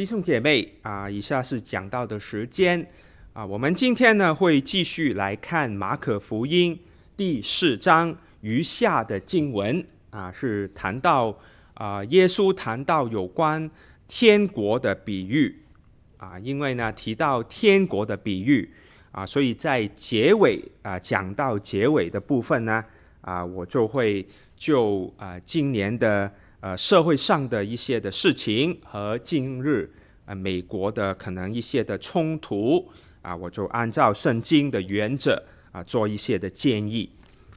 弟兄姐妹啊，以下是讲到的时间啊。我们今天呢会继续来看马可福音第四章余下的经文啊，是谈到啊，耶稣谈到有关天国的比喻啊。因为呢提到天国的比喻啊，所以在结尾啊讲到结尾的部分呢啊，我就会就啊今年的。呃，社会上的一些的事情和今日呃美国的可能一些的冲突啊，我就按照圣经的原则啊做一些的建议。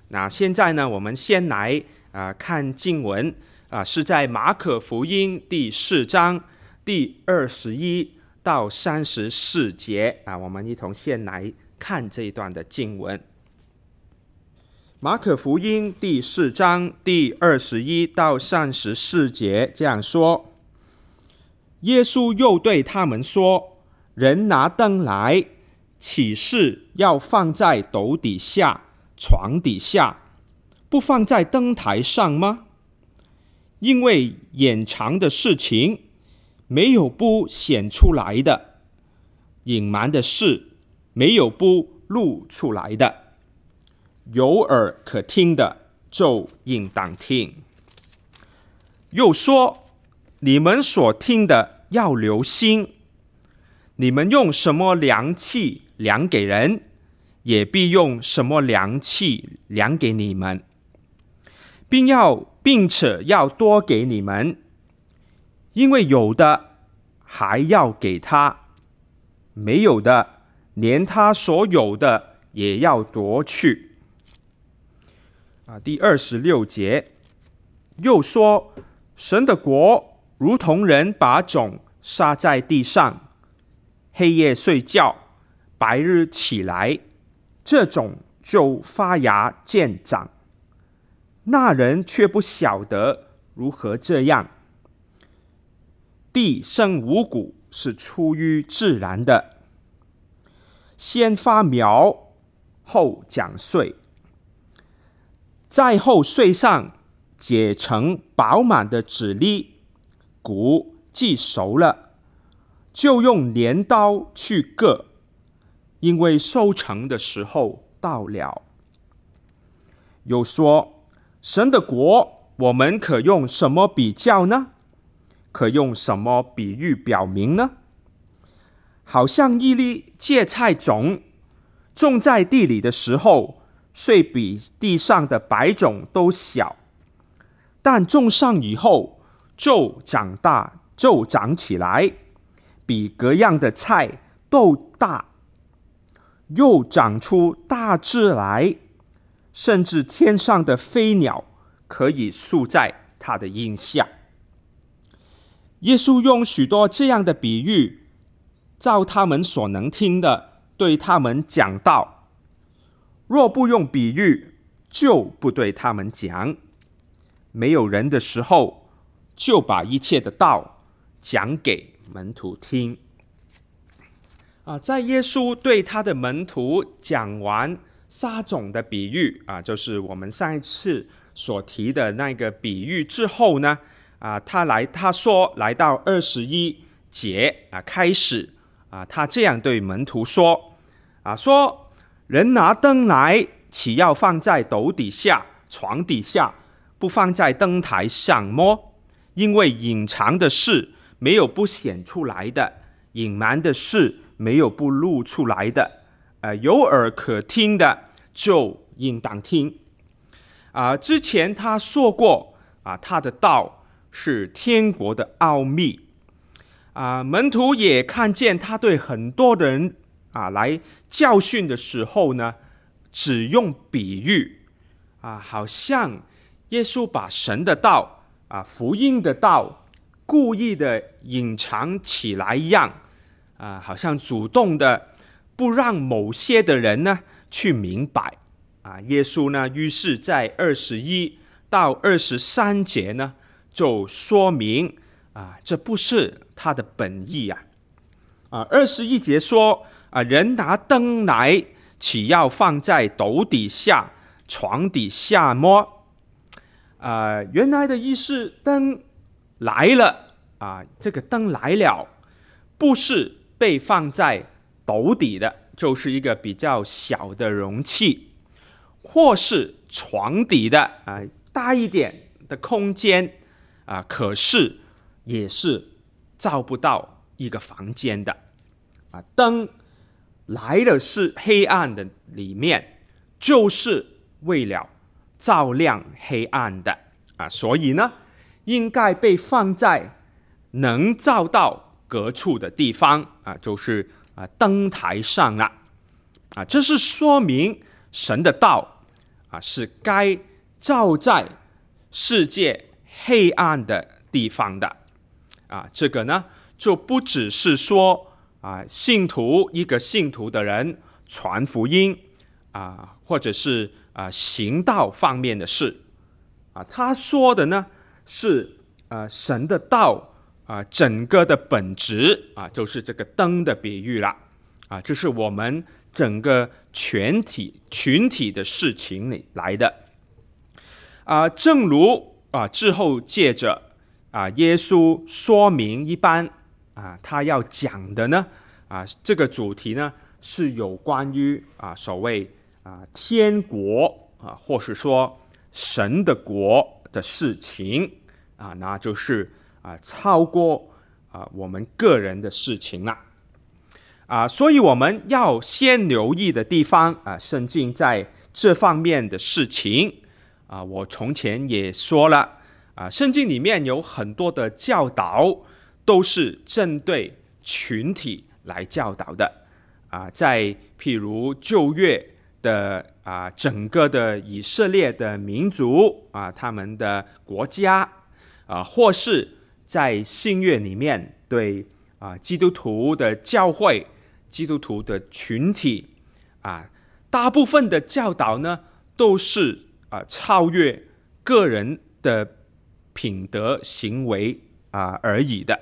那现在呢，我们先来啊看经文啊，是在马可福音第四章第二十一到三十四节啊，我们一同先来看这一段的经文。马可福音第四章第二十一到三十四节这样说：耶稣又对他们说：“人拿灯来，岂是要放在斗底下、床底下，不放在灯台上吗？因为隐藏的事情，没有不显出来的；隐瞒的事，没有不露出来的。”有耳可听的，就应当听。又说：你们所听的要留心。你们用什么量器量给人，也必用什么量器量给你们，并要并且要多给你们，因为有的还要给他，没有的连他所有的也要夺去。啊，第二十六节又说：“神的国如同人把种撒在地上，黑夜睡觉，白日起来，这种就发芽见长。那人却不晓得如何这样。地生五谷是出于自然的，先发苗，后长穗。”在后穗上结成饱满的籽粒，谷既熟了，就用镰刀去割，因为收成的时候到了。又说：神的国，我们可用什么比较呢？可用什么比喻表明呢？好像一粒芥菜种种在地里的时候。虽比地上的白种都小，但种上以后就长大，就长起来，比各样的菜都大，又长出大枝来，甚至天上的飞鸟可以宿在它的荫下。耶稣用许多这样的比喻，照他们所能听的，对他们讲道。若不用比喻，就不对他们讲。没有人的时候，就把一切的道讲给门徒听。啊，在耶稣对他的门徒讲完撒种的比喻啊，就是我们上一次所提的那个比喻之后呢，啊，他来他说来到二十一节啊开始啊，他这样对门徒说啊说。人拿灯来，岂要放在斗底下、床底下，不放在灯台上么？因为隐藏的事没有不显出来的，隐瞒的事没有不露出来的。呃，有耳可听的就应当听。啊、之前他说过啊、他的道是天国的奥秘。啊、呃，门徒也看见他对很多人。啊，来教训的时候呢，只用比喻啊，好像耶稣把神的道啊、福音的道故意的隐藏起来一样啊，好像主动的不让某些的人呢去明白啊。耶稣呢，于是在二十一到二十三节呢，就说明啊，这不是他的本意呀。啊，二十一节说。啊，人拿灯来，岂要放在斗底下、床底下么？啊，原来的意思，灯来了啊，这个灯来了，不是被放在斗底的，就是一个比较小的容器，或是床底的啊，大一点的空间啊，可是也是照不到一个房间的啊。灯来的是黑暗的里面，就是为了照亮黑暗的。啊，所以呢，应该被放在能照到各处的地方。啊，就是啊灯台上了啊，这是说明神的道啊是该照在世界黑暗的地方的。啊，这个呢就不只是说。啊，信徒一个信徒的人传福音啊，或者是啊行道方面的事啊，他说的呢是啊神的道啊，整个的本质啊，就是这个灯的比喻了啊，这是我们整个全体群体的事情里来的啊，正如啊之后借着啊耶稣说明一般。啊，他要讲的呢，啊，这个主题呢是有关于啊所谓啊天国啊，或是说神的国的事情啊，那就是啊超过啊我们个人的事情了啊，所以我们要先留意的地方啊，圣经在这方面的事情啊，我从前也说了啊，圣经里面有很多的教导。都是针对群体来教导的啊，在譬如旧约的啊，整个的以色列的民族啊，他们的国家啊，或是在新约里面对啊基督徒的教会、基督徒的群体啊，大部分的教导呢，都是啊超越个人的品德行为啊而已的。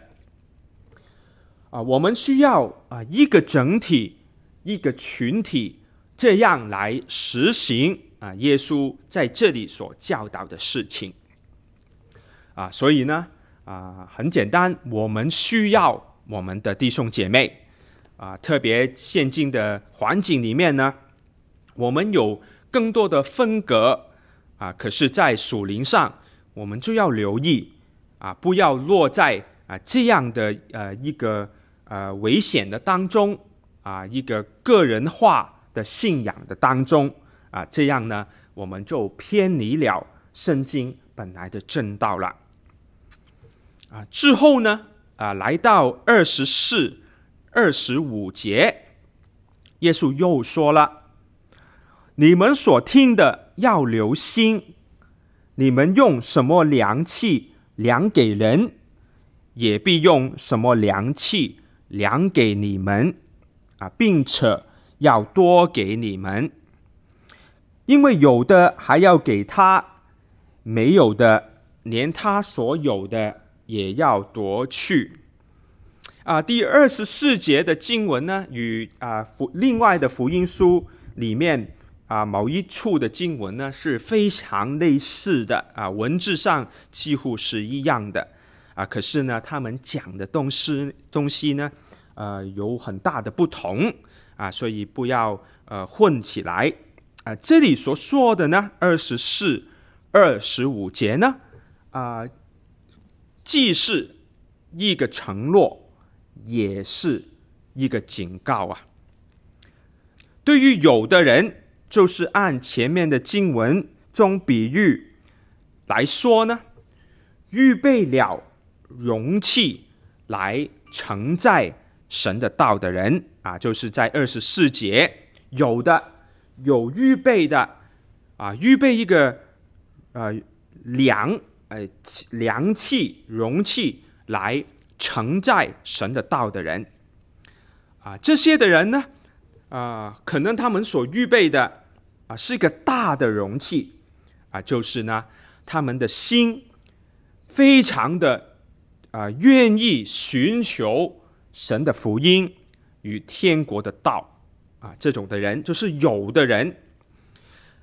啊，我们需要啊一个整体，一个群体，这样来实行啊耶稣在这里所教导的事情。啊，所以呢，啊很简单，我们需要我们的弟兄姐妹啊，特别现今的环境里面呢，我们有更多的分隔啊，可是，在属灵上，我们就要留意啊，不要落在啊这样的呃一个。呃，危险的当中啊，一个个人化的信仰的当中啊，这样呢，我们就偏离了圣经本来的正道了。啊，之后呢，啊，来到二十四、二十五节，耶稣又说了：“你们所听的要留心，你们用什么量器量给人，也必用什么量器。”量给你们啊，并且要多给你们，因为有的还要给他，没有的连他所有的也要夺去。啊，第二十四节的经文呢，与啊福另外的福音书里面啊某一处的经文呢是非常类似的啊，文字上几乎是一样的。啊，可是呢，他们讲的东西东西呢，呃，有很大的不同啊，所以不要呃混起来啊。这里所说的呢，二十四、二十五节呢，啊，既是一个承诺，也是一个警告啊。对于有的人，就是按前面的经文中比喻来说呢，预备了。容器来承载神的道的人啊，就是在二十四节有的有预备的啊，预备一个呃量呃量器容器来承载神的道的人啊，这些的人呢啊，可能他们所预备的啊是一个大的容器啊，就是呢他们的心非常的。啊，愿意寻求神的福音与天国的道啊，这种的人就是有的人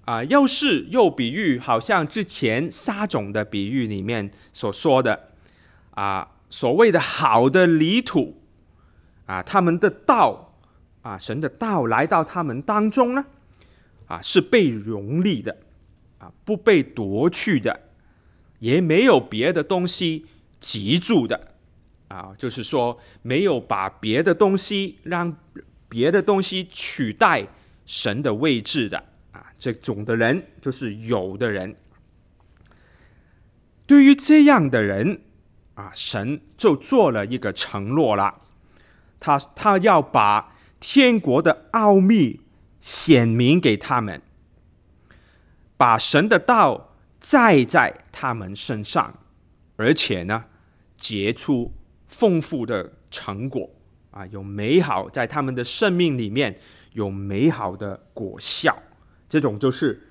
啊。要是又比喻，好像之前撒种的比喻里面所说的啊，所谓的好的泥土啊，他们的道啊，神的道来到他们当中呢，啊，是被容立的啊，不被夺去的，也没有别的东西籍住的啊，就是说没有把别的东西让别的东西取代神的位置的啊，这种的人就是有的人。对于这样的人啊，神就做了一个承诺了，他他要把天国的奥秘显明给他们，把神的道载在他们身上，而且呢，结出丰富的成果啊，有美好在他们的生命里面有美好的果效，这种就是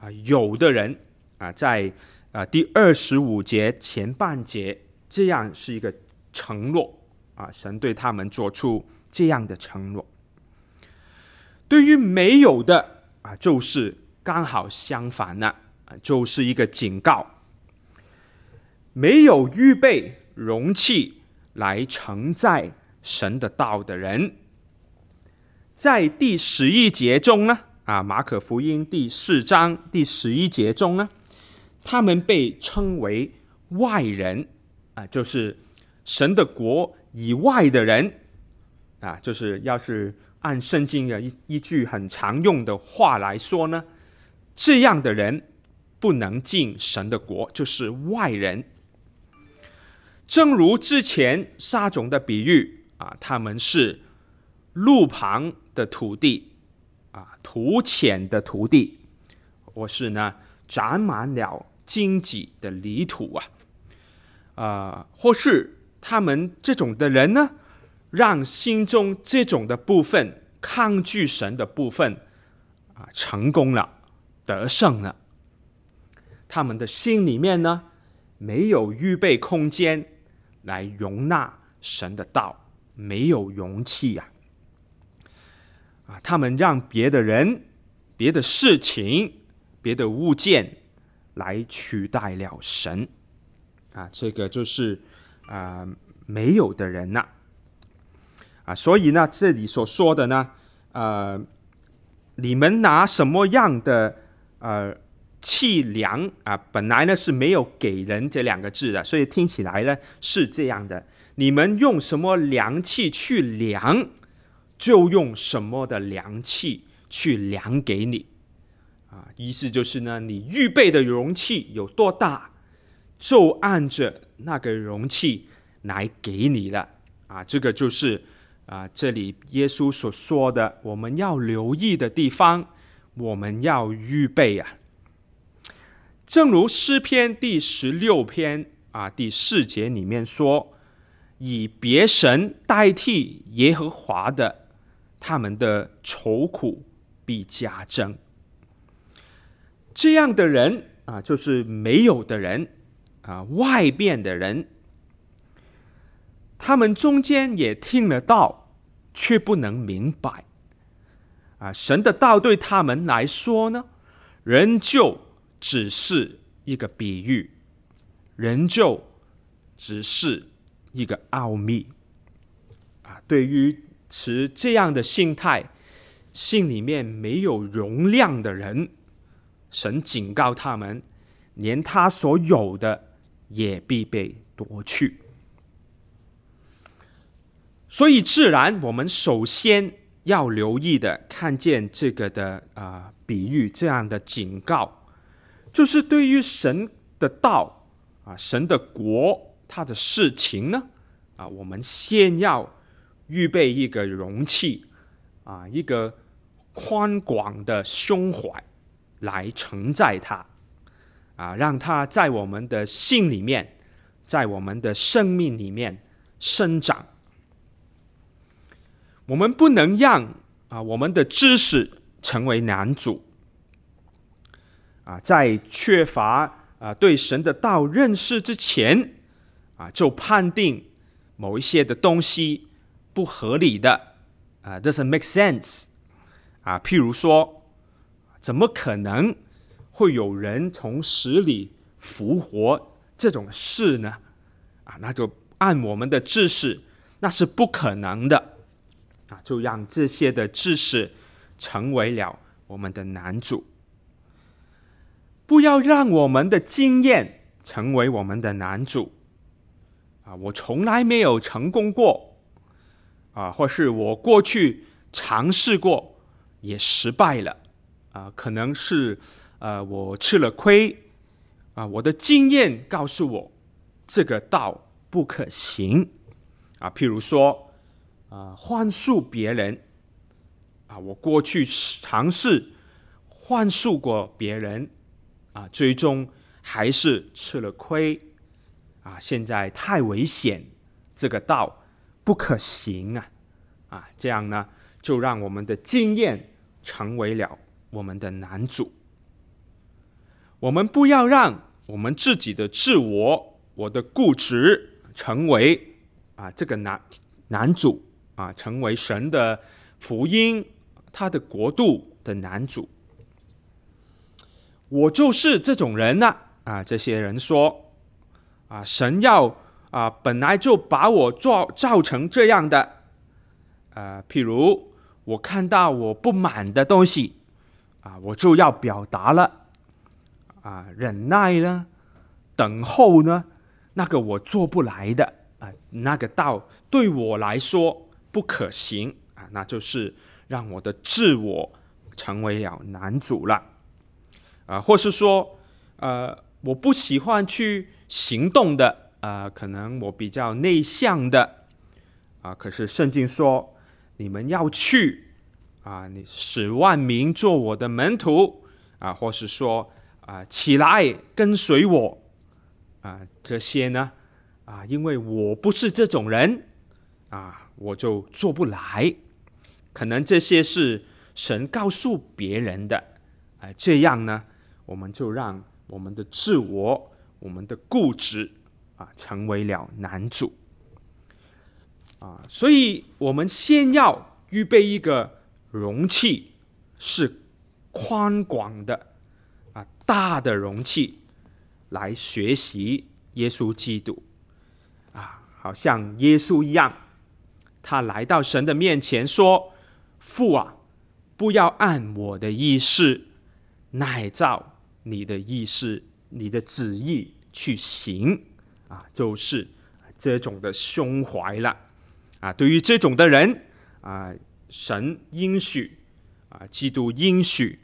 啊，有的人啊，在。啊，第二十五节前半节，这样是一个承诺啊，神对他们做出这样的承诺。对于没有的啊，就是刚好相反了啊，就是一个警告。没有预备容器来承载神的道的人，在第十一节中呢，啊，马可福音第四章第十一节中呢。他们被称为外人啊，就是神的国以外的人啊，就是要是按圣经的一一句很常用的话来说呢，这样的人不能进神的国，就是外人。正如之前撒种的比喻啊，他们是路旁的土地啊，土浅的土地，或是呢长满了。荆棘的泥土啊，啊、或是他们这种的人呢，让心中这种的部分抗拒神的部分啊，成功了，得胜了。他们的心里面呢，没有预备空间来容纳神的道，没有容器呀。啊，他们让别的人、别的事情、别的物件。来取代了神，啊，这个就是啊、呃、没有的人呐，啊，所以呢，这里所说的呢，呃，你们拿什么样的呃气量啊？本来呢是没有给人这两个字的，所以听起来呢是这样的：你们用什么量器去量，就用什么的量器去量给你。啊，意思就是呢，你预备的容器有多大，就按着那个容器来给你了。啊，这个就是啊，这里耶稣所说的，我们要留意的地方，我们要预备啊。正如诗篇第十六篇啊第四节里面说，以别神代替耶和华的，他们的愁苦必加增。这样的人啊，就是没有的人啊，外边的人，他们中间也听得到，却不能明白啊。神的道对他们来说呢，仍旧只是一个比喻，仍旧只是一个奥秘啊。对于持这样的心态，心里面没有容量的人。神警告他们，连他所有的也必被夺去。所以，自然我们首先要留意的，看见这个的啊、比喻，这样的警告，就是对于神的道啊、神的国，他的事情呢啊，我们先要预备一个容器啊，一个宽广的胸怀。来承载它，啊，让它在我们的心里面，在我们的生命里面生长。我们不能让啊我们的知识成为男主，啊，在缺乏啊对神的道认识之前，啊，就判定某一些的东西不合理的，啊，doesn't make sense，啊，譬如说。怎么可能会有人从死里复活这种事呢？啊，那就按我们的知识，那是不可能的啊！就让这些的知识成为了我们的男主，不要让我们的经验成为我们的男主。啊！我从来没有成功过。啊，或是我过去尝试过也失败了。啊，可能是呃我吃了亏。啊，我的经验告诉我这个道不可行。啊，譬如说，啊，幻术别人。啊，我过去尝试幻术过别人。啊，最终还是吃了亏啊，现在太危险，这个道不可行啊啊，这样呢，就让我们的经验成为了我们的男主。我们不要让我们自己的自我，我的固执。成为啊，这个男男主啊，成为神的福音，他的国度的男主。我就是这种人呐啊！这些人说啊，神要啊，本来就把我做造成这样的。呃，譬如我看到我不满的东西啊，我就要表达了啊，忍耐呢，等候呢。那个我做不来的啊，那个道对我来说不可行啊，那就是让我的自我成为了男主了啊，或是说呃，我不喜欢去行动的啊，可能我比较内向的啊，可是圣经说你们要去啊，你使万民做我的门徒啊，或是说啊，起来跟随我。啊，这些呢，啊，因为我不是这种人，啊，我就做不来。可能这些是神告诉别人的，啊，这样呢，我们就让我们的自我、我们的固执啊，成为了男主。啊，所以我们先要预备一个容器，是宽广的，啊，大的容器。来学习耶稣基督，啊，好像耶稣一样，他来到神的面前说：“父啊，不要按我的意思，乃照你的意思、你的旨意去行。”啊，就是这种的胸怀了。啊，对于这种的人，啊，神应许，啊，基督应许，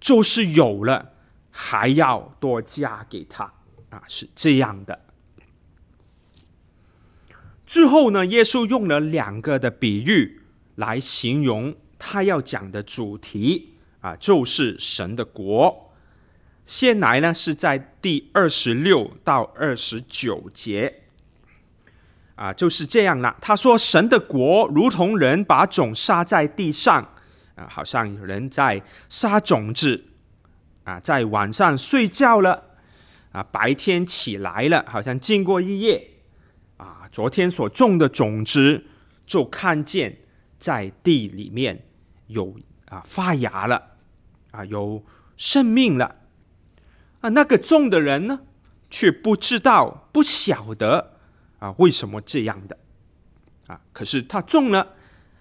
就是有了。还要多加给他啊，是这样的。之后呢，耶稣用了两个的比喻来形容他要讲的主题啊，就是神的国。先来呢是在第二十六到二十九节。啊，就是这样了。他说：“神的国如同人把种撒在地上。啊，好像有人在撒种子。”啊，在晚上睡觉了，啊，白天起来了，好像经过一夜，啊，昨天所种的种子就看见在地里面有啊发芽了，啊有生命了，啊那个种的人呢，却不知道不晓得啊为什么这样的，啊可是他种了，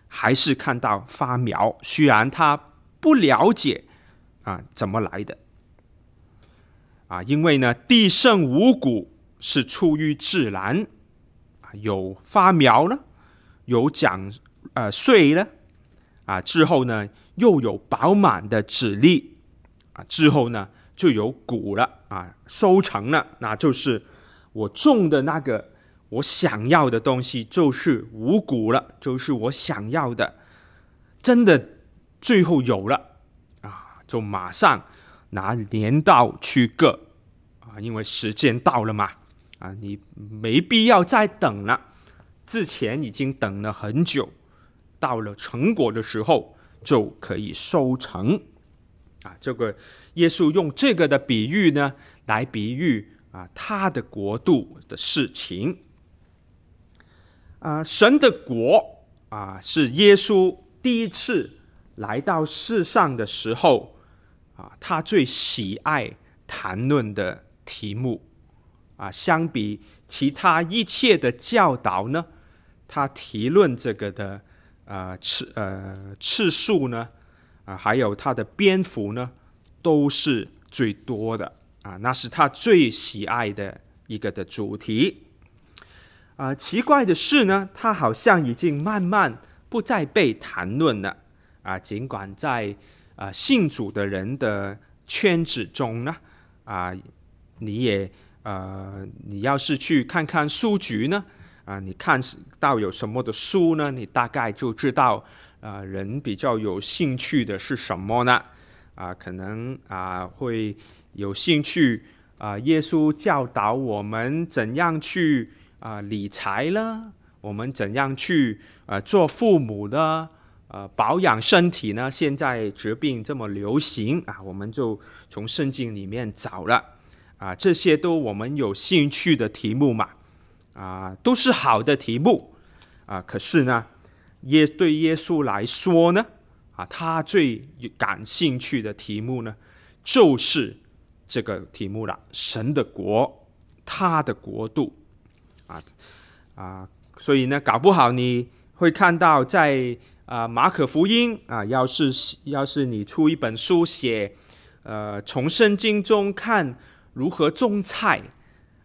还是看到发苗，虽然他不了解。啊，怎么来的？啊，因为呢，地生五谷是出于自然，啊，有发苗了，有长呃穗了，啊，之后呢又有饱满的籽粒，啊，之后呢就有谷了，啊，收成了，那就是我种的那个我想要的东西，就是五谷了，就是我想要的，真的最后有了啊。就马上拿镰刀去割啊，因为时间到了嘛啊，你没必要再等了，之前已经等了很久，到了成果的时候就可以收成啊。这个耶稣用这个的比喻呢，来比喻啊他的国度的事情啊，神的国啊是耶稣第一次来到世上的时候。啊，他最喜爱谈论的题目啊，相比其他一切的教导呢，他提论这个的啊次呃次数呢，啊还有他的蝙蝠呢，都是最多的啊，那是他最喜爱的一个的主题。啊，奇怪的是呢，他好像已经慢慢不再被谈论了啊，尽管在啊信主的人的圈子中呢，啊，你也。呃，你要是去看看书局呢，啊、你看到有什么的书呢？你大概就知道，呃，人比较有兴趣的是什么呢？啊、可能啊、会有兴趣啊、耶稣教导我们怎样去啊、理财呢，我们怎样去啊、做父母的，呃，保养身体呢？现在疾病这么流行啊，我们就从圣经里面找了。啊，这些都我们有兴趣的题目嘛，啊，都是好的题目，啊，可是呢，耶对耶稣来说呢，啊，他最感兴趣的题目呢，就是这个题目了，神的国，他的国度，啊啊，所以呢，搞不好你会看到在啊马可福音啊，要是要是你出一本书写，呃，从圣经中看。如何种菜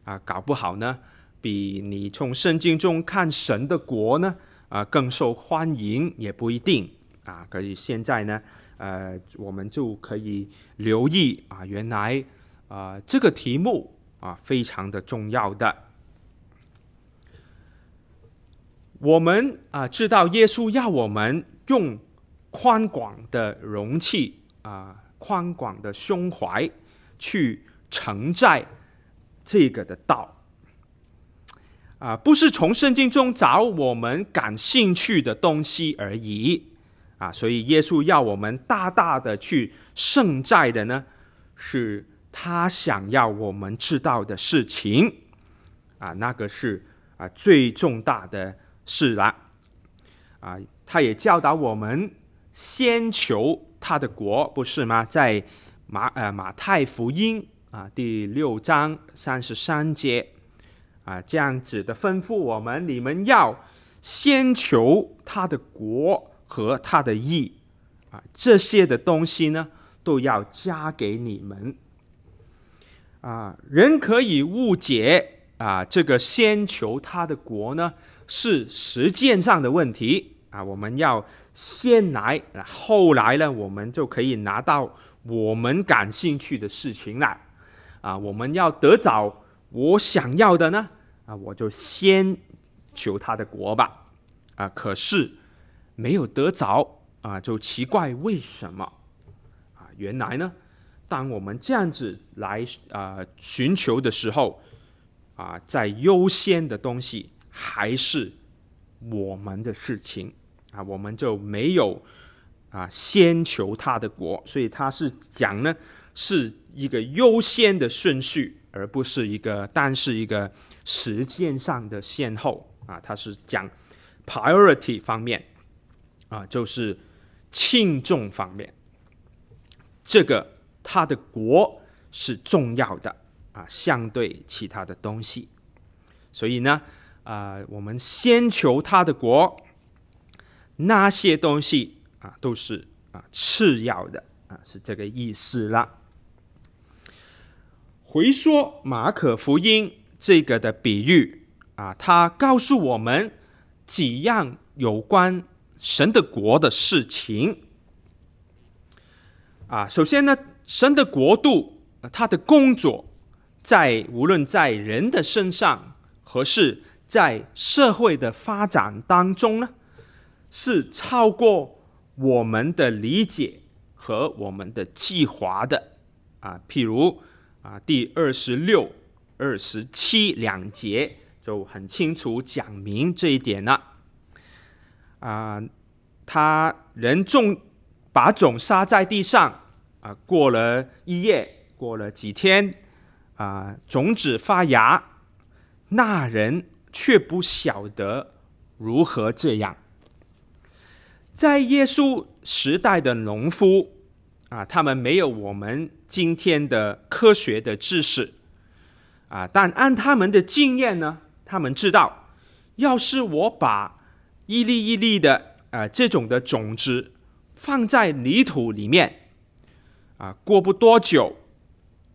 啊？搞不好呢，比你从圣经中看神的国呢啊更受欢迎，也不一定啊。可以现在呢，呃，我们就可以留意啊，原来啊这个题目啊非常的重要的。我们啊知道耶稣要我们用宽广的容器啊，宽广的胸怀去。承载这个的道啊，不是从圣经中找我们感兴趣的东西而已啊，所以耶稣要我们大大的去盛载的呢，是他想要我们知道的事情啊，那个是啊最重大的事了啊，他也教导我们先求他的国，不是吗？在马呃马太福音。啊，第六章三十三节，啊，这样子的吩咐我们：你们要先求他的国和他的义，啊，这些的东西呢，都要加给你们。啊，人可以误解啊，这个先求他的国呢，是实践上的问题啊，我们要先来，后来呢，我们就可以拿到我们感兴趣的事情来。啊，我们要得着我想要的呢，啊，我就先求他的国吧，啊，可是没有得着，啊，就奇怪为什么？啊，原来呢，当我们这样子来啊寻求的时候，啊，在优先的东西还是我们的事情，啊，我们就没有啊先求他的国，所以他是讲呢。是一个优先的顺序，而不是一个，但是一个时间上的先后。啊，它是讲 priority 方面。啊，就是轻重方面，这个他的国是重要的啊，相对其他的东西，所以呢，啊，我们先求他的国，那些东西啊都是啊次要的啊，是这个意思了。回说马可福音这个的比喻啊，他告诉我们几样有关神的国的事情啊。首先呢，神的国度，他的工作在无论在人的身上，或是在社会的发展当中呢，是超过我们的理解和我们的计划的啊。譬如。啊，第二十六、二十七两节就很清楚讲明这一点了。啊，他人种把种撒在地上，啊，过了一夜，过了几天，啊，种子发芽，那人却不晓得如何这样。在耶稣时代的农夫。啊，他们没有我们今天的科学的知识，啊，但按他们的经验呢，他们知道，要是我把一粒一粒的啊这种的种子放在泥土里面，啊，过不多久，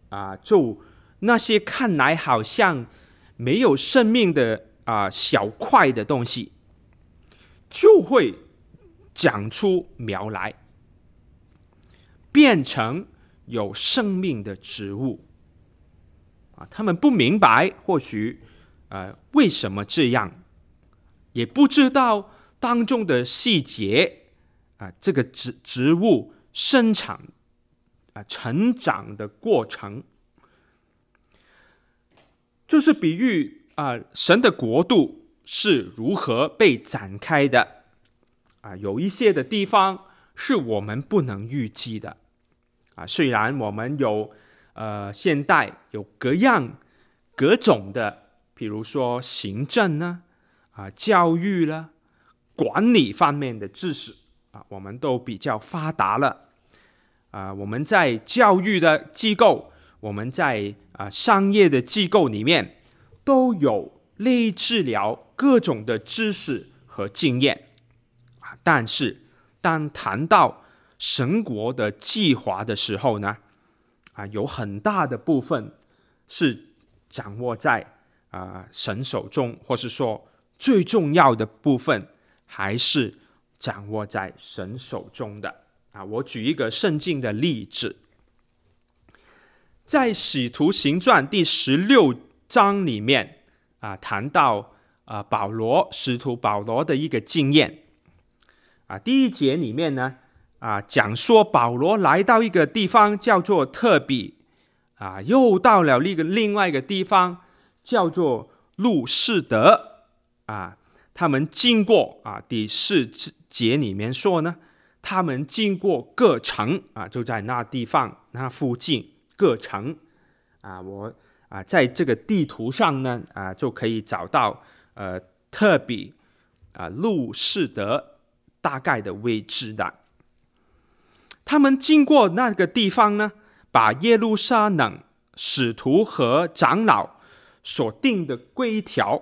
啊，就那些看来好像没有生命的啊小块的东西，就会长出苗来，变成有生命的植物。啊，他们不明白，或许，呃，为什么这样，也不知道当中的细节，啊，这个植植物生长，啊，成长的过程，就是比喻啊，神的国度是如何被展开的，啊，有一些的地方是我们不能预计的，啊，虽然我们有。呃，现代有各样各种的，比如说行政呢，啊，教育了，管理方面的知识啊，我们都比较发达了。啊，我们在教育的机构，我们在啊商业的机构里面，都有类治疗各种的知识和经验。啊，但是当谈到神国的计划的时候呢，啊，有很大的部分是掌握在啊、神手中，或是说最重要的部分还是掌握在神手中的。啊，我举一个圣经的例子，在《使徒行传》第十六章里面啊，谈到啊保罗使徒保罗的一个经验。啊，第一节里面呢。啊，讲说保罗来到一个地方叫做特比，啊，又到了一个另外一个地方叫做路士德，啊，他们经过啊，第四节里面说呢，他们经过各城啊，就在那地方那附近各城，啊，我啊在这个地图上呢啊就可以找到呃特比啊路士德大概的位置的。他们经过那个地方呢，把耶路撒冷使徒和长老所定的规条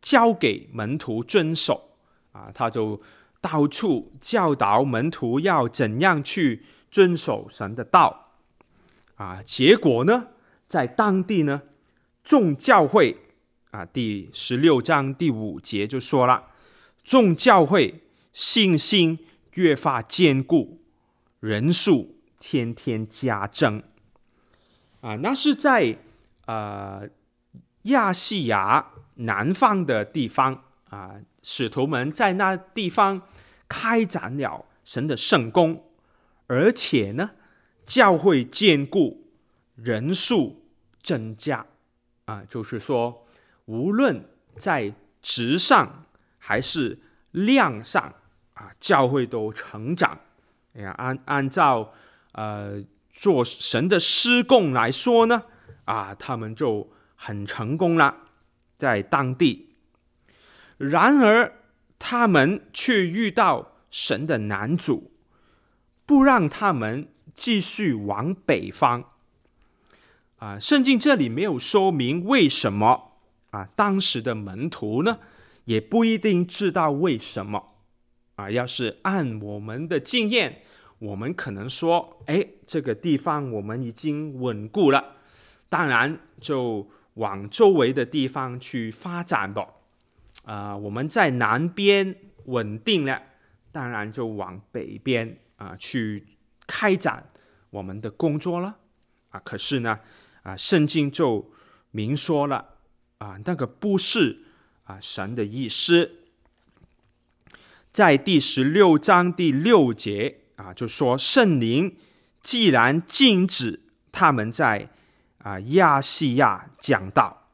交给门徒遵守啊，他就到处教导门徒要怎样去遵守神的道啊。结果呢，在当地呢，众教会啊，第十六章第五节就说了，众教会信心越发坚固。人数天天加增，啊，那是在呃亚细亚南方的地方啊，使徒们在那地方开展了神的圣工，而且呢，教会坚固，人数增加，啊，就是说，无论在质上还是量上啊，教会都成长。哎呀，按按照呃做神的施工来说呢，啊，他们就很成功了，在当地。然而，他们却遇到神的男主，不让他们继续往北方。啊，圣经这里没有说明为什么啊，当时的门徒呢，也不一定知道为什么。啊，要是按我们的经验，我们可能说，哎，这个地方我们已经稳固了，当然就往周围的地方去发展吧。啊、我们在南边稳定了，当然就往北边啊、去开展我们的工作了。啊，可是呢，啊，圣经就明说了，啊，那个不是啊神的意思。在第十六章第六节啊，就说圣灵既然禁止他们在啊亚细亚讲道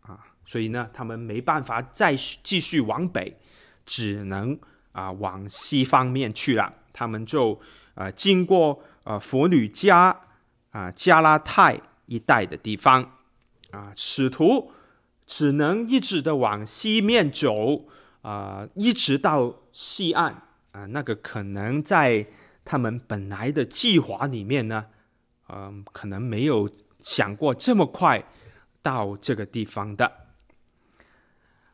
啊，所以呢，他们没办法再继续往北，只能啊往西方面去了。他们就啊经过啊佛吕家啊加拉太一带的地方啊，使徒只能一直的往西面走。啊、一直到西岸啊、那个可能在他们本来的计划里面呢，嗯、呃，可能没有想过这么快到这个地方的。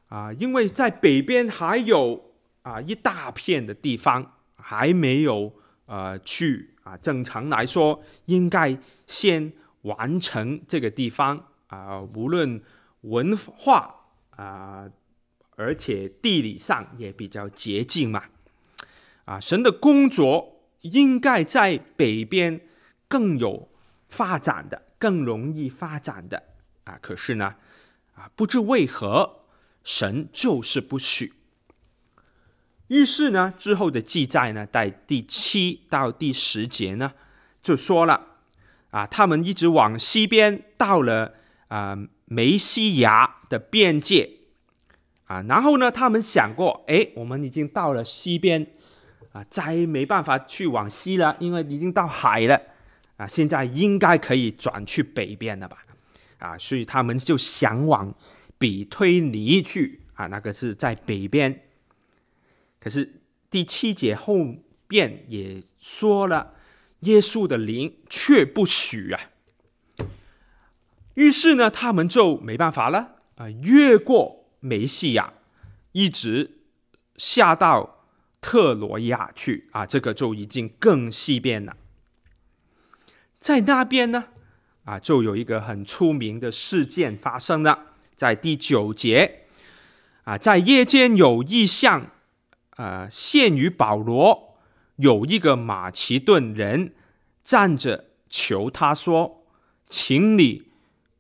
啊，因为在北边还有啊一大片的地方还没有呃去啊，正常来说应该先完成这个地方啊，无论文化啊，而且地理上也比较接近嘛。啊，神的工作应该在北边更有发展的，更容易发展的啊。可是呢，啊，不知为何。神就是不许。于是呢，之后的记载呢，在第七到第十节呢，就说了啊，他们一直往西边，到了啊梅西亚的边界啊，然后呢，他们想过，哎，我们已经到了西边啊，再没办法去往西了，因为已经到海了啊，现在应该可以转去北边了吧？啊，所以他们就想往。比推尼去啊，那个是在北边。可是第七节后边也说了，耶稣的灵却不许啊。于是呢，他们就没办法了啊，越过梅西亚，一直下到特罗亚去啊，这个就已经更西边了。在那边呢，啊，就有一个很出名的事件发生了。在第九节啊，在夜间有异象，啊，现于保罗，有一个马其顿人站着求他说：“请你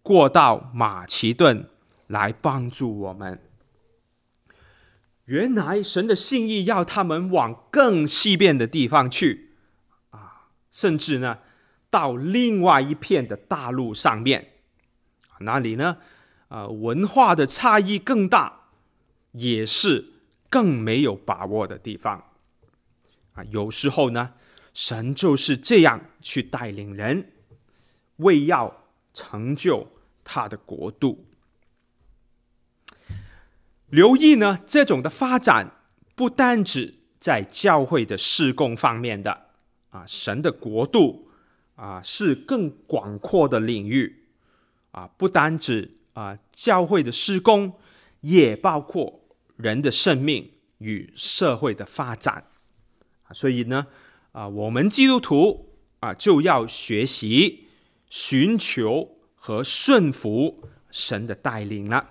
过到马其顿来帮助我们。”原来神的心意要他们往更西边的地方去啊，甚至呢，到另外一片的大陆上面，哪里呢？啊，文化的差异更大，也是更没有把握的地方。啊，有时候呢，神就是这样去带领人，为要成就他的国度。留意呢，这种的发展不单指在教会的事工方面的，啊，神的国度啊是更广阔的领域，啊，不单指。啊，教会的事工也包括人的生命与社会的发展，所以呢，啊，我们基督徒啊就要学习寻求和顺服神的带领了，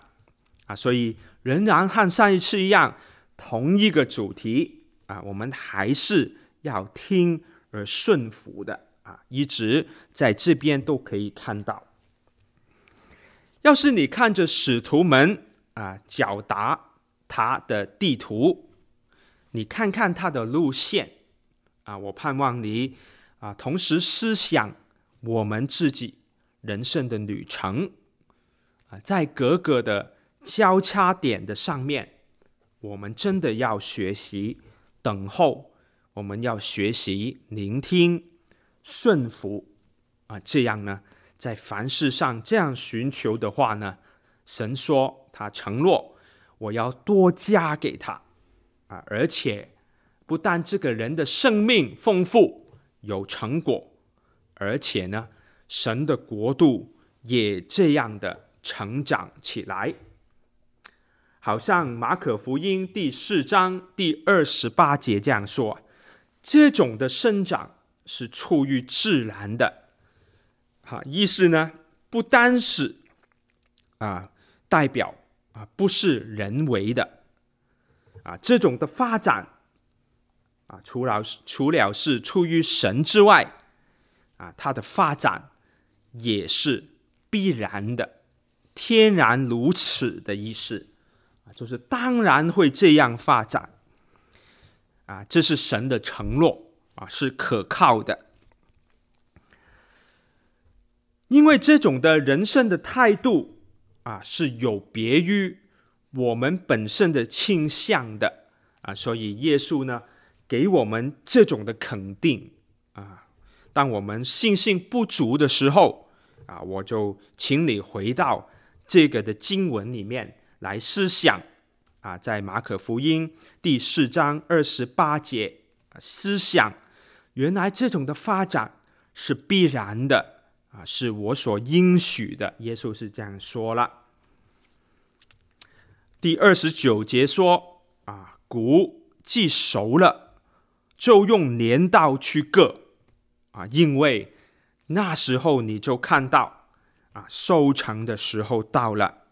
啊，所以仍然和上一次一样，同一个主题啊，我们还是要听而顺服的啊，一直在这边都可以看到。要是你看着使徒们啊，脚踏他的地图，你看看他的路线啊，我盼望你啊，同时思想我们自己人生的旅程啊，在各个的交叉点的上面，我们真的要学习等候，我们要学习聆听顺服啊，这样呢。在凡事上这样寻求的话呢，神说他承诺我要多加给他啊，而且不但这个人的生命丰富有成果，而且呢，神的国度也这样的成长起来。好像马可福音第四章第二十八节这样说，这种的生长是出于自然的。啊，意思呢，不单是啊，代表啊，不是人为的啊，这种的发展啊，除了除了是出于神之外啊，它的发展也是必然的，天然如此的意思，就是当然会这样发展啊，这是神的承诺啊，是可靠的。因为这种的人生的态度啊，是有别于我们本身的倾向的啊，所以耶稣呢给我们这种的肯定啊。当我们信心不足的时候啊，我就请你回到这个的经文里面来思想啊，在马可福音第四章二十八节，思想原来这种的发展是必然的。啊，是我所应许的。耶稣是这样说了。第二十九节说：啊，谷既熟了，就用镰刀去割，啊，因为那时候你就看到，啊，收成的时候到了。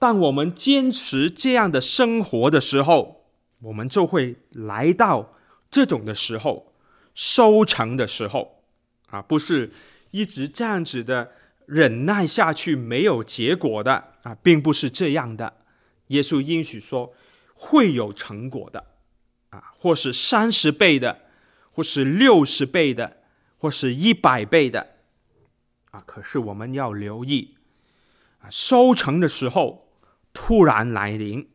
当我们坚持这样的生活的时候，我们就会来到这种的时候，收成的时候，啊，不是一直这样子的忍耐下去没有结果的啊，并不是这样的。耶稣应许说会有成果的，啊，或是三十倍的，或是六十倍的，或是一百倍的，啊，可是我们要留意，啊，收成的时候突然来临，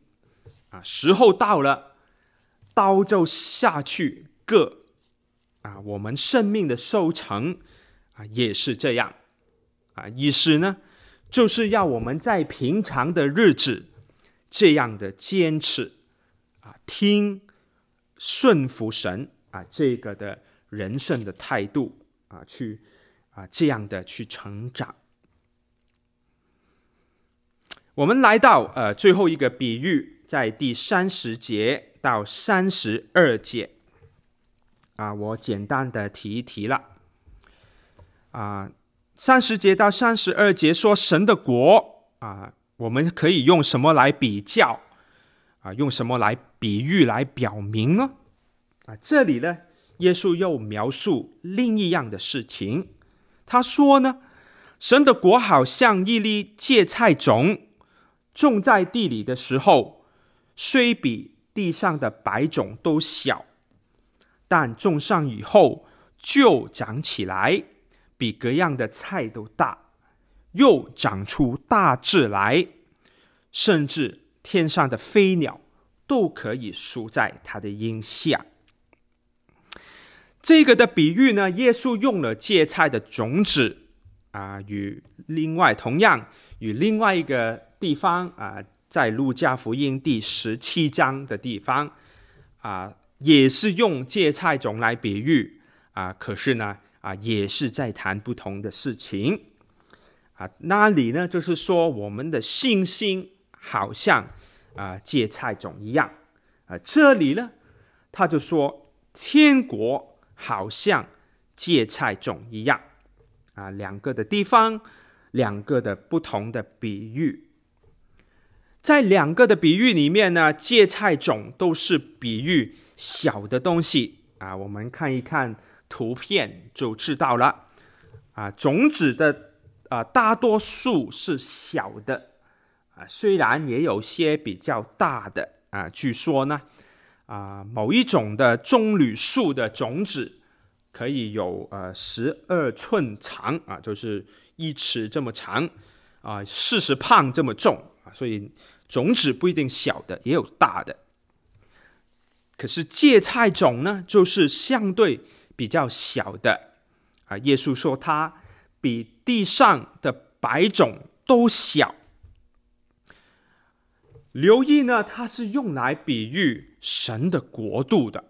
啊，时候到了，刀就下去割，啊，我们生命的收成，啊，也是这样，啊，意思呢，就是要我们在平常的日子。这样的坚持啊，听顺服神啊，这个的人生的态度啊，去啊这样的去成长。我们来到呃最后一个比喻，在第三十节到三十二节啊，我简单的提一提了啊，三十节到三十二节说神的国啊。我们可以用什么来比较啊？用什么来比喻来表明呢？啊，这里呢，耶稣又描述另一样的事情。他说呢，神的国好像一粒芥菜种，种在地里的时候，虽比地上的百种都小，但种上以后就长起来，比各样的菜都大。又长出大枝来，甚至天上的飞鸟都可以宿在它的荫下。这个的比喻呢，耶稣用了芥菜的种子啊，与另外同样与另外一个地方啊，在路加福音第十七章的地方啊，也是用芥菜种来比喻啊，可是呢啊，也是在谈不同的事情。啊，那里呢，就是说我们的信心好像啊芥菜种一样啊。这里呢，他就说天国好像芥菜种一样啊。两个的地方，两个的不同的比喻，在两个的比喻里面呢，芥菜种都是比喻小的东西啊。我们看一看图片就知道了啊，种子的。啊，大多数是小的啊，虽然也有些比较大的啊。据说呢，啊，某一种的棕榈树的种子可以有呃十二寸长啊，就是一尺这么长啊，四十磅这么重啊，所以种子不一定小的，也有大的。可是芥菜种呢，就是相对比较小的啊。耶稣说它。比地上的百种都小。留意呢，它是用来比喻神的国度的，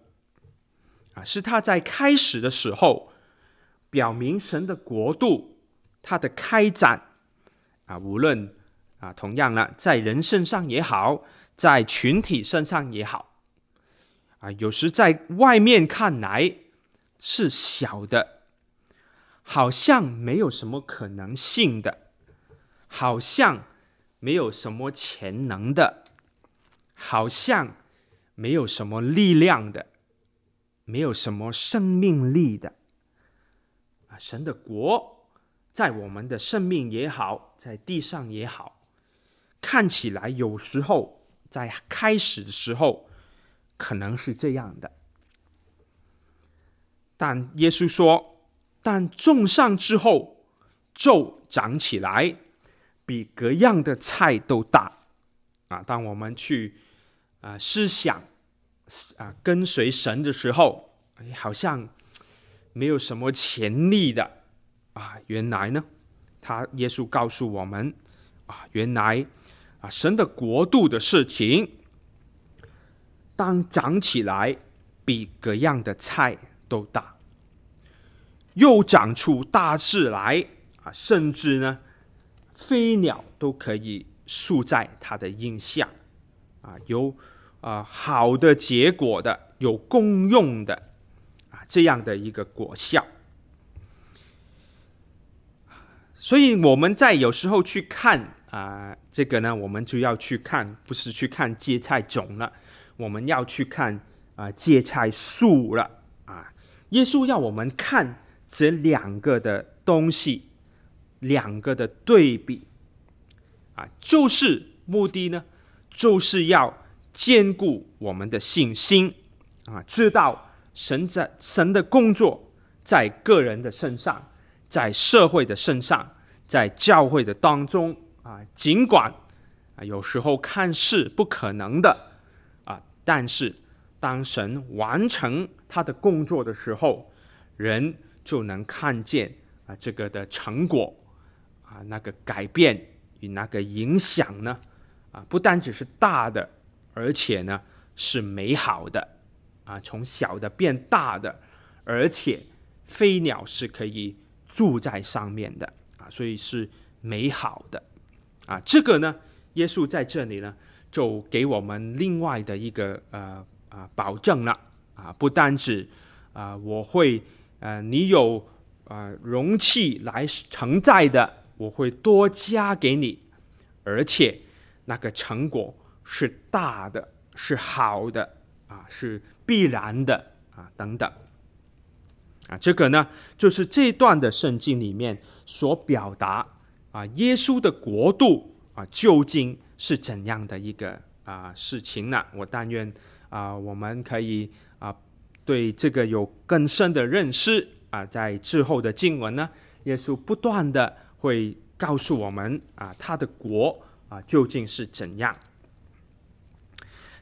啊，是他在开始的时候表明神的国度它的开展，啊，无论啊，同样呢，在人身上也好，在群体身上也好，啊，有时在外面看来是小的。好像没有什么可能性的，好像没有什么潜能的，好像没有什么力量的，没有什么生命力的。啊，神的国在我们的生命也好，在地上也好，看起来有时候在开始的时候可能是这样的，但耶稣说。但种上之后，就长起来，比各样的菜都大啊！当我们去啊、思想啊跟随神的时候，哎，好像没有什么潜力的啊。原来呢，他耶稣告诉我们啊，原来神的国度的事情，当长起来，比各样的菜都大。又长出大枝来啊，甚至呢，飞鸟都可以宿在它的荫下啊，有啊好的结果的，有功用的啊这样的一个果效。所以我们在有时候去看啊、这个呢，我们就要去看，不是去看芥菜种了，我们要去看啊、芥菜树了啊。耶稣要我们看这两个的东西，两个的对比啊，就是目的呢，就是要坚固我们的信心啊，知道神在神的工作在个人的身上，在社会的身上。在教会的当中啊，尽管啊有时候看似不可能的啊，但是当神完成他的工作的时候，人就能看见啊这个的成果啊，那个改变与那个影响呢啊，不单只是大的，而且呢是美好的啊，从小的变大的，而且飞鸟是可以住在上面的啊。所以是美好的，啊，这个呢，耶稣在这里呢，就给我们另外的一个呃啊保证了，啊，不单止啊，我会呃，你有啊容器来承载的，我会多加给你，而且那个成果是大的，是好的，啊，是必然的，啊，等等。啊，这个呢，就是这段的圣经里面所表达啊，耶稣的国度啊，究竟是怎样的一个啊事情呢？我但愿啊，我们可以啊，对这个有更深的认识啊，在之后的经文呢，耶稣不断的会告诉我们啊，他的国啊究竟是怎样。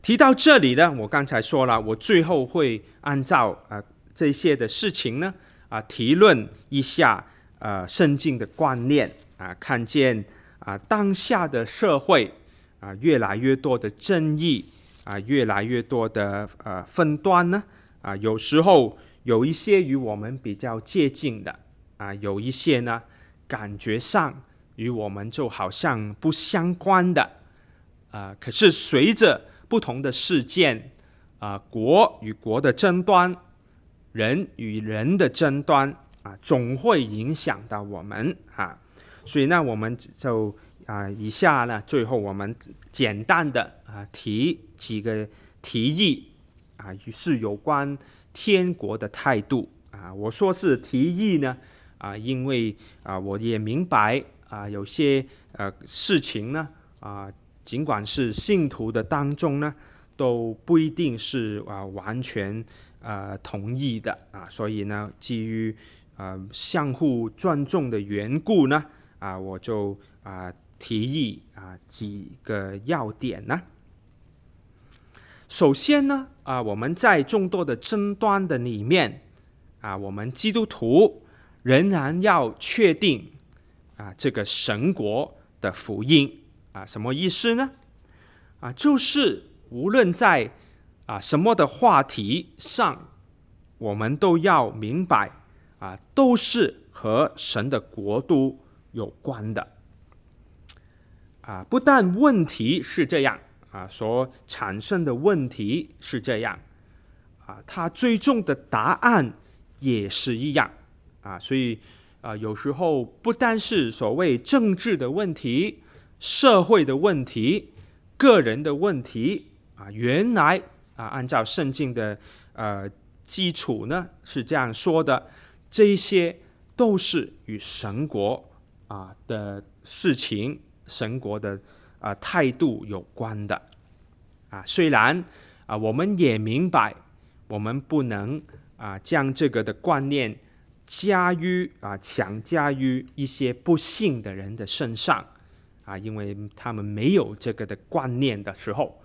提到这里呢，我刚才说了，我最后会按照啊。这些的事情呢，啊，提论一下，呃，圣经的观念啊，看见啊，当下的社会啊，越来越多的争议啊，越来越多的呃分端呢，啊，有时候有一些与我们比较接近的啊，有一些呢，感觉上与我们就好像不相关的啊，可是随着不同的事件啊，国与国的争端。人与人的争端啊，总会影响到我们啊，所以呢，我们就啊，以下呢，最后我们简单的啊提几个提议啊，是有关天国的态度啊。我说是提议呢啊，因为啊，我也明白啊，有些呃事情呢啊，尽管是信徒的当中呢，都不一定是啊完全。呃，同意的啊，所以呢，基于呃相互尊重的缘故呢，啊，我就啊、提议啊几个要点呢。首先呢，啊，我们在众多的争端的里面，啊，我们基督徒仍然要确定啊这个神国的福音啊，什么意思呢？啊，就是无论在啊，什么的话题上，我们都要明白啊，都是和神的国度有关的。啊，不但问题是这样啊，所产生的问题是这样啊，它最终的答案也是一样啊。所以啊，有时候不单是所谓政治的问题、社会的问题、个人的问题啊，原来。啊，按照圣经的呃基础呢，是这样说的：这些都是与神国啊的事情、神国的啊态度有关的。啊，虽然啊，我们也明白，我们不能啊将这个的观念加于啊强加于一些不信的人的身上啊，因为他们没有这个的观念的时候。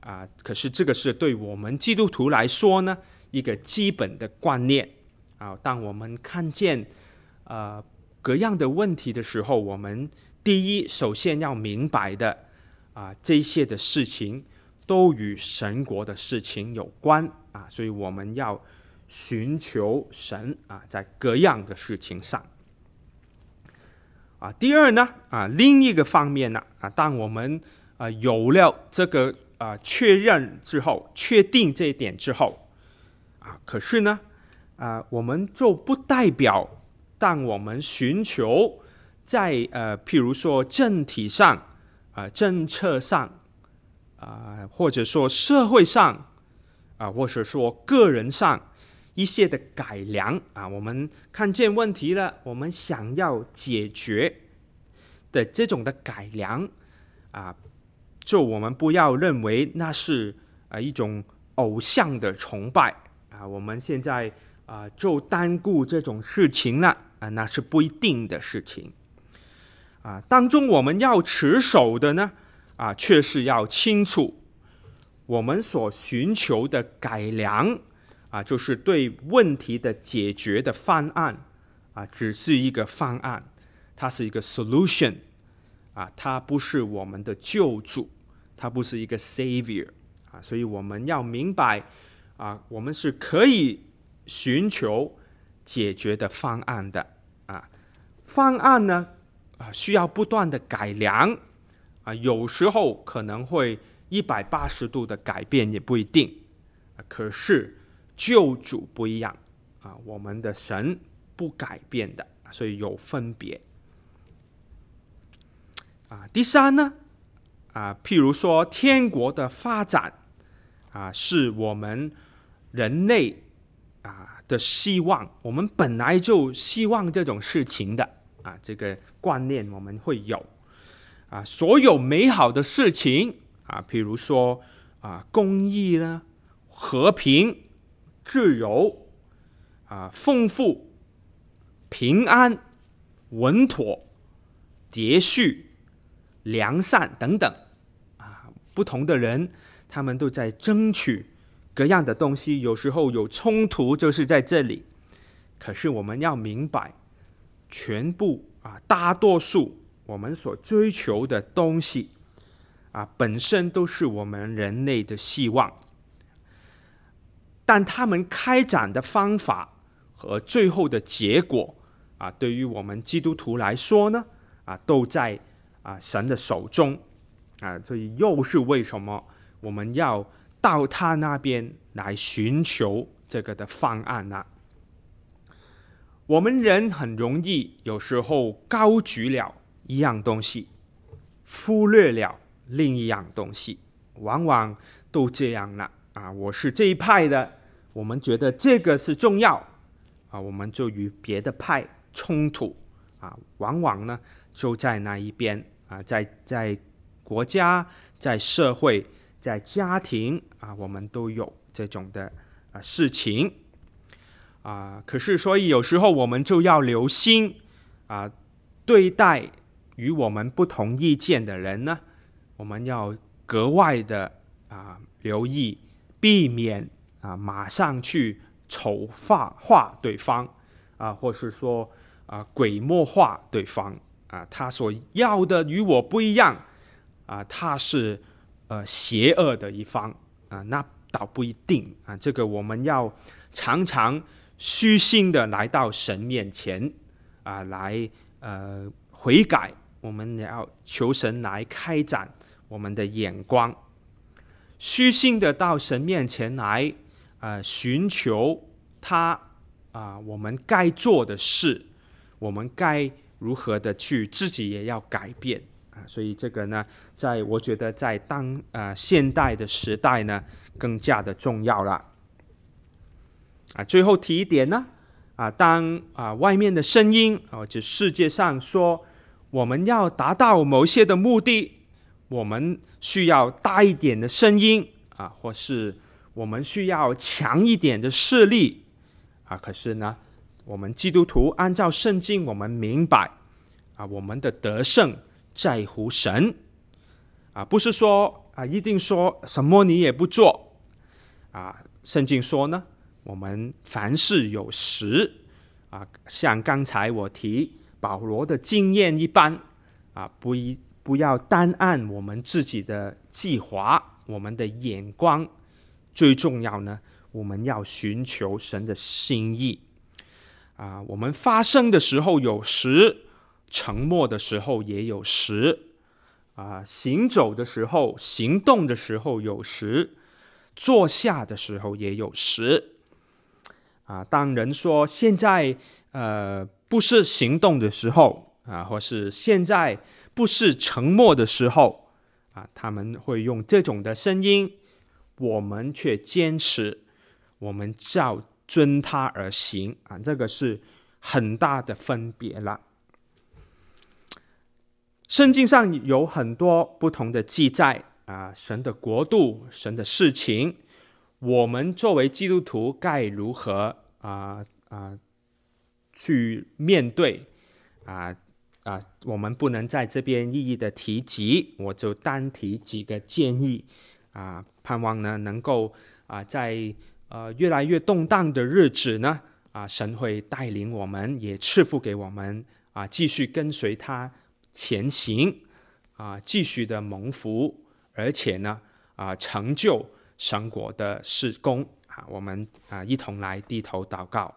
啊，可是这个是对我们基督徒来说呢，一个基本的观念啊。当我们看见呃各样的问题的时候，我们第一首先要明白的啊，这些的事情都与神国的事情有关啊，所以我们要寻求神啊，在各样的事情上。啊，第二呢，啊，另一个方面呢，啊，当我们啊有了这个啊确认之后，确定这一点之后，啊，可是呢，啊，我们就不代表当我们寻求在呃，譬如说政体上啊，政策上啊，或者说社会上啊，或者说个人上。一些的改良啊，我们看见问题了，我们想要解决的这种的改良啊，就我们不要认为那是啊一种偶像的崇拜啊，我们现在啊就单顾这种事情了啊，那是不一定的事情啊。当中我们要持守的呢啊，却是要清楚我们所寻求的改良。啊，就是对问题的解决的方案啊，只是一个方案，它是一个 solution 啊，它不是我们的救主，它不是一个 savior 啊，所以我们要明白啊，我们是可以寻求解决的方案的啊，方案呢啊需要不断的改良啊，有时候可能会一百八十度的改变也不一定，啊，可是。救主不一样啊，我们的神不改变的，所以有分别啊。第三呢啊，譬如说天国的发展啊，是我们人类啊的希望，我们本来就希望这种事情的啊，这个观念我们会有啊。所有美好的事情啊，譬如说啊，公益呢，和平。自由啊，丰富、平安、稳妥、秩序、良善等等啊，不同的人，他们都在争取各样的东西，有时候有冲突，就是在这里。可是我们要明白，全部啊，大多数我们所追求的东西啊，本身都是我们人类的希望。但他们开展的方法和最后的结果啊，对于我们基督徒来说呢，啊，都在啊神的手中啊，所以又是为什么我们要到他那边来寻求这个的方案呢？我们人很容易有时候高举了一样东西，忽略了另一样东西，往往都这样了啊！我是这一派的。我们觉得这个是重要啊，我们就与别的派冲突啊，往往呢就在那一边啊，在在国家、在社会、在家庭啊，我们都有这种的啊事情啊。可是，所以有时候我们就要留心啊，对待与我们不同意见的人呢，我们要格外的啊留意，避免。啊，马上去丑化化对方，啊，或是说啊，鬼魔化对方，啊，他所要的与我不一样，啊，他是呃邪恶的一方，啊，那倒不一定，啊，这个我们要常常虚心的来到神面前，啊，来呃悔改，我们要求神来开展我们的眼光，虚心的到神面前来。呃，寻求他啊、我们该做的事，我们该如何的去自己也要改变、所以这个呢，在我觉得在当、呃、现代的时代呢，更加的重要了。啊、最后提一点呢，啊、当啊、外面的声音啊，就世界上说我们要达到某些的目的，我们需要大一点的声音啊、或是。我们需要强一点的势力啊！可是呢，我们基督徒按照圣经，我们明白啊，我们的得胜在乎神啊，不是说啊，一定说什么你也不做啊。圣经说呢，我们凡事有时啊，像刚才我提保罗的经验一般啊，不一不要单按我们自己的计划，我们的眼光。最重要呢，我们要寻求神的心意。啊，我们发生的时候有时，沉默的时候也有时，啊，行走的时候、行动的时候有时，坐下的时候也有时。啊，当人说现在呃不是行动的时候啊，或是现在不是沉默的时候啊，他们会用这种的声音，我们却坚持，我们照。遵他而行啊，这个是很大的分别了。圣经上有很多不同的记载啊，神的国度、神的事情，我们作为基督徒该如何啊啊去面对啊啊？我们不能在这边一一的提及，我就单提几个建议啊，盼望呢能够啊在。呃，越来越动荡的日子呢，啊，神会带领我们，也赐福给我们，啊，继续跟随他前行，啊，继续的蒙福，而且呢，啊，成就神国的事工，啊，我们啊一同来低头祷告。